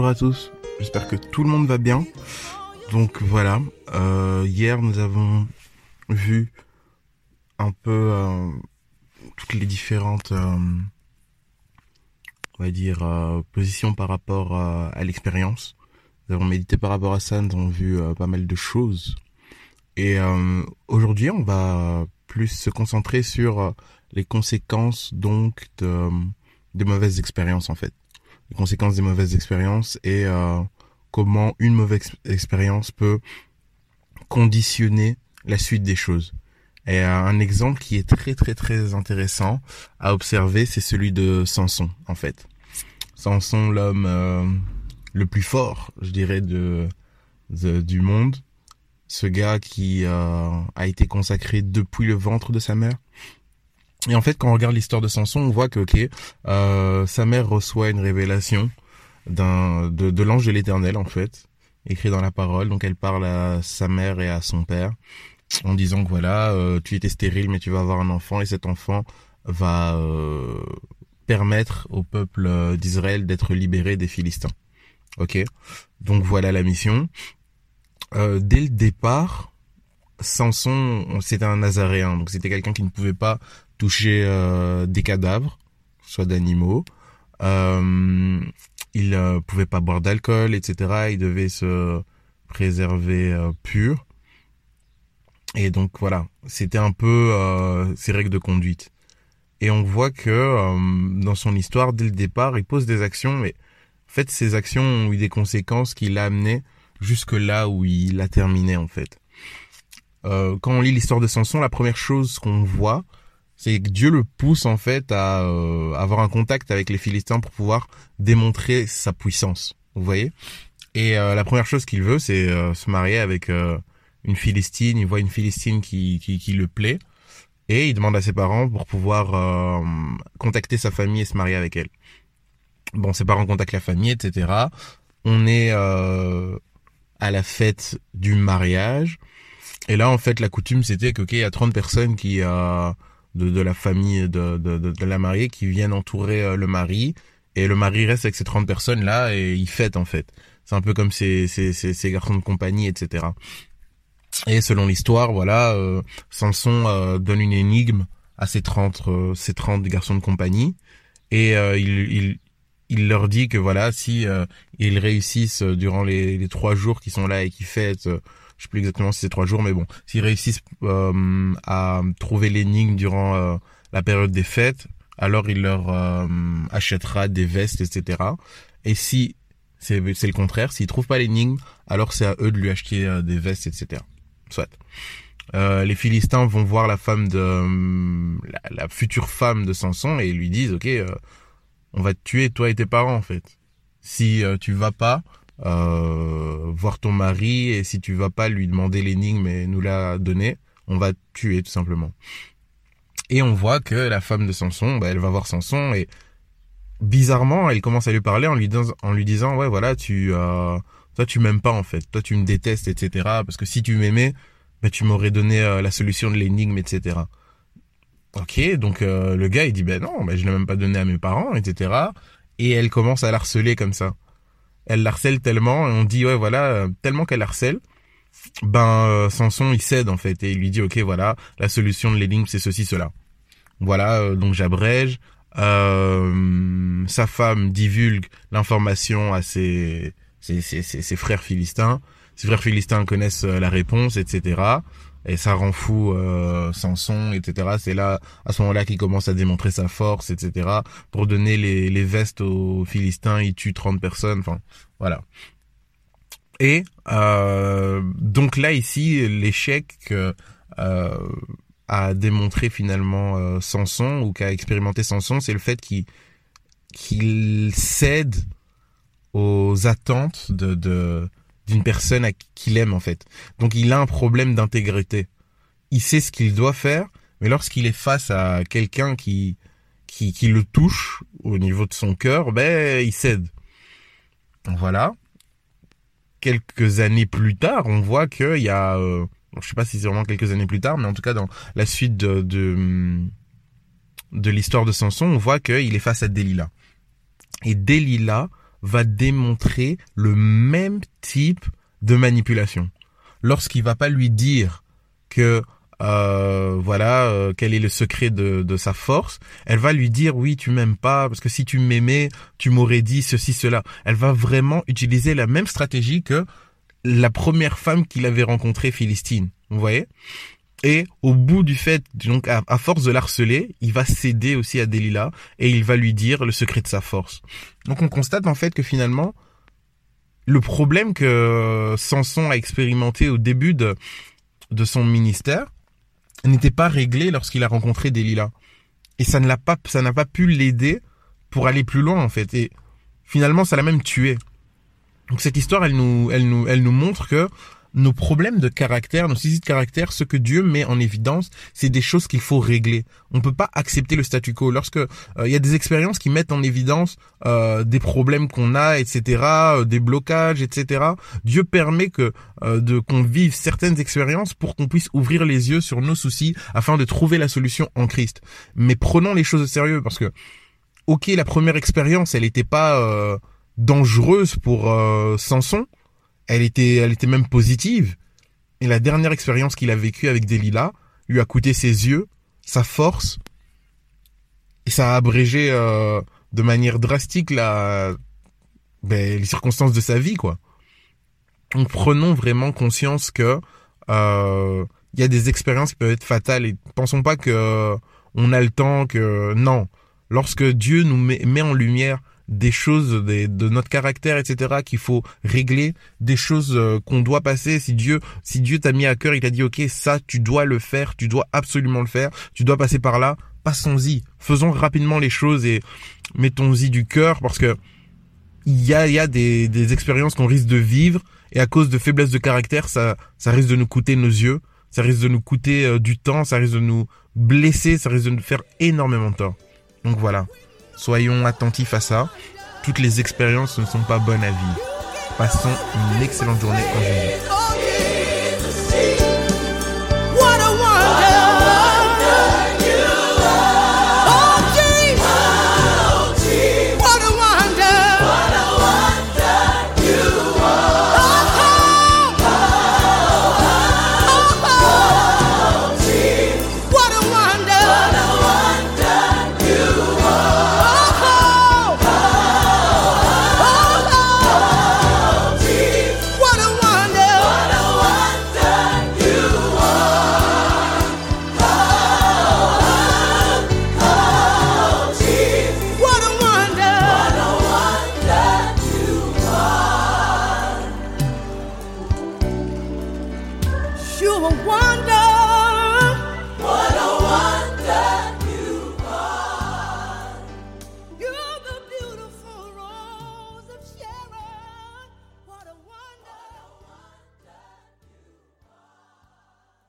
Bonjour à tous, j'espère que tout le monde va bien. Donc voilà, euh, hier nous avons vu un peu euh, toutes les différentes, euh, on va dire, positions par rapport à l'expérience. Nous avons médité par rapport à ça, nous avons vu pas mal de choses. Et aujourd'hui, on va plus se concentrer sur les conséquences donc de, mauvaises expériences en fait. Les conséquences des mauvaises expériences et euh, comment une mauvaise ex- expérience peut conditionner la suite des choses. Et euh, un exemple qui est très très très intéressant à observer, c'est celui de Samson en fait. Samson, l'homme euh, le plus fort, je dirais, de- du monde. Ce gars qui euh, a été consacré depuis le ventre de sa mère. Et en fait, quand on regarde l'histoire de Samson, on voit que ok, euh, sa mère reçoit une révélation d'un de, de l'ange de l'Éternel en fait, écrit dans la parole. Donc elle parle à sa mère et à son père en disant que voilà, euh, tu étais stérile mais tu vas avoir un enfant et cet enfant va euh, permettre au peuple euh, d'Israël d'être libéré des Philistins. Ok, donc voilà la mission. Euh, dès le départ, Samson, c'était un Nazaréen, donc c'était quelqu'un qui ne pouvait pas toucher euh, des cadavres, soit d'animaux. Euh, il euh, pouvait pas boire d'alcool, etc. Il devait se préserver euh, pur. Et donc voilà, c'était un peu euh, ses règles de conduite. Et on voit que euh, dans son histoire, dès le départ, il pose des actions, mais en fait, ces actions ont eu des conséquences qui l'a amené jusque là où il a terminé en fait. Euh, quand on lit l'histoire de Samson, la première chose qu'on voit, c'est que Dieu le pousse en fait à euh, avoir un contact avec les Philistins pour pouvoir démontrer sa puissance. Vous voyez? Et euh, la première chose qu'il veut, c'est euh, se marier avec euh, une Philistine. Il voit une Philistine qui, qui, qui le plaît et il demande à ses parents pour pouvoir euh, contacter sa famille et se marier avec elle. Bon, ses parents contactent la famille, etc. On est euh, à la fête du mariage. Et là, en fait, la coutume, c'était que, ok, il y a 30 personnes qui, euh, de, de la famille de, de, de, la mariée qui viennent entourer euh, le mari. Et le mari reste avec ces 30 personnes-là et il fête, en fait. C'est un peu comme ces, ces, ces, garçons de compagnie, etc. Et selon l'histoire, voilà, euh, Samson euh, donne une énigme à ces 30, euh, ces 30 garçons de compagnie. Et euh, il, il, il leur dit que voilà, si ils réussissent durant les, trois jours qui sont là et qui fêtent, je sais plus exactement si c'est trois jours, mais bon, s'ils réussissent euh, à trouver l'énigme durant euh, la période des fêtes, alors il leur euh, achètera des vestes, etc. Et si c'est le contraire, s'ils trouvent pas l'énigme, alors c'est à eux de lui acheter euh, des vestes, etc. Soit. Euh, les Philistins vont voir la femme de la, la future femme de Samson et lui disent ok euh, on va te tuer toi et tes parents en fait si tu vas pas euh, voir ton mari et si tu vas pas lui demander l'énigme et nous la donner on va te tuer tout simplement. Et on voit que la femme de Samson bah, elle va voir Samson et bizarrement elle commence à lui parler en lui disant ouais voilà tu euh, toi tu m'aimes pas en fait. Toi tu me détestes etc parce que si tu m'aimais bah, tu m'aurais donné euh, la solution de l'énigme etc ok donc euh, le gars il dit ben non ben je l'ai même pas donné à mes parents etc et elle commence à l'harceler comme ça elle l'harcèle tellement et on dit ouais voilà euh, tellement qu'elle harcèle ben euh, Samson il cède en fait et il lui dit ok voilà la solution de l'énigme c'est ceci cela. Voilà euh, donc j'abrège. Euh, sa femme divulgue l'information à ses ses, ses, ses, frères philistins. Ses frères philistins connaissent la réponse etc et ça rend fou euh, Samson, etc. C'est là, à ce moment-là, qu'il commence à démontrer sa force, etc. Pour donner les, les vestes aux Philistins, il tue 30 personnes, enfin, voilà. Et euh, donc là, ici, l'échec euh, a démontré finalement euh, Samson, ou qu'a expérimenté Samson, c'est le fait qu'il cède aux attentes de, de d'une personne qu'il aime en fait. Donc il a un problème d'intégrité. Il sait ce qu'il doit faire, mais lorsqu'il est face à quelqu'un qui, qui qui le touche au niveau de son cœur, ben il cède. Voilà. Quelques années plus tard, on voit qu'il y a, euh, je sais pas si c'est vraiment quelques années plus tard, mais en tout cas dans la suite de de, de l'histoire de Samson, on voit qu'il est face à Delilah. Et Delilah va démontrer le même type de manipulation. Lorsqu'il va pas lui dire que euh, voilà euh, quel est le secret de, de sa force, elle va lui dire oui tu m'aimes pas parce que si tu m'aimais tu m'aurais dit ceci cela. Elle va vraiment utiliser la même stratégie que la première femme qu'il avait rencontrée Philistine. Vous voyez? Et au bout du fait, donc à, force de l'harceler, il va céder aussi à Delilah et il va lui dire le secret de sa force. Donc on constate en fait que finalement, le problème que Samson a expérimenté au début de, de son ministère n'était pas réglé lorsqu'il a rencontré Delilah. Et ça ne l'a pas, ça n'a pas pu l'aider pour aller plus loin en fait. Et finalement, ça l'a même tué. Donc cette histoire, elle nous, elle nous, elle nous montre que nos problèmes de caractère, nos soucis de caractère, ce que Dieu met en évidence, c'est des choses qu'il faut régler. On peut pas accepter le statu quo. Lorsque euh, il y a des expériences qui mettent en évidence euh, des problèmes qu'on a, etc., euh, des blocages, etc., Dieu permet que de qu'on vive certaines expériences pour qu'on puisse ouvrir les yeux sur nos soucis afin de trouver la solution en Christ. Mais prenons les choses au sérieux parce que, ok, la première expérience, elle n'était pas dangereuse pour Samson elle était, elle était même positive. Et la dernière expérience qu'il a vécue avec Delilah lui a coûté ses yeux, sa force, et ça a abrégé euh, de manière drastique la, ben, les circonstances de sa vie, quoi. Donc prenons vraiment conscience que euh, il y a des expériences qui peuvent être fatales et pensons pas que on a le temps que non. Lorsque Dieu nous met en lumière des choses de notre caractère, etc. qu'il faut régler, des choses euh, qu'on doit passer. Si Dieu, si Dieu t'a mis à cœur, il t'a dit ok, ça tu dois le faire, tu dois absolument le faire, tu dois passer par là. Passons-y, faisons rapidement les choses et mettons-y du cœur parce que il y a, y a des, des expériences qu'on risque de vivre et à cause de faiblesse de caractère, ça, ça risque de nous coûter nos yeux, ça risque de nous coûter euh, du temps, ça risque de nous blesser, ça risque de nous faire énormément de tort. Donc voilà. Soyons attentifs à ça. Toutes les expériences ne sont pas bonnes à vivre. Passons une excellente journée en Jésus. You a wonder.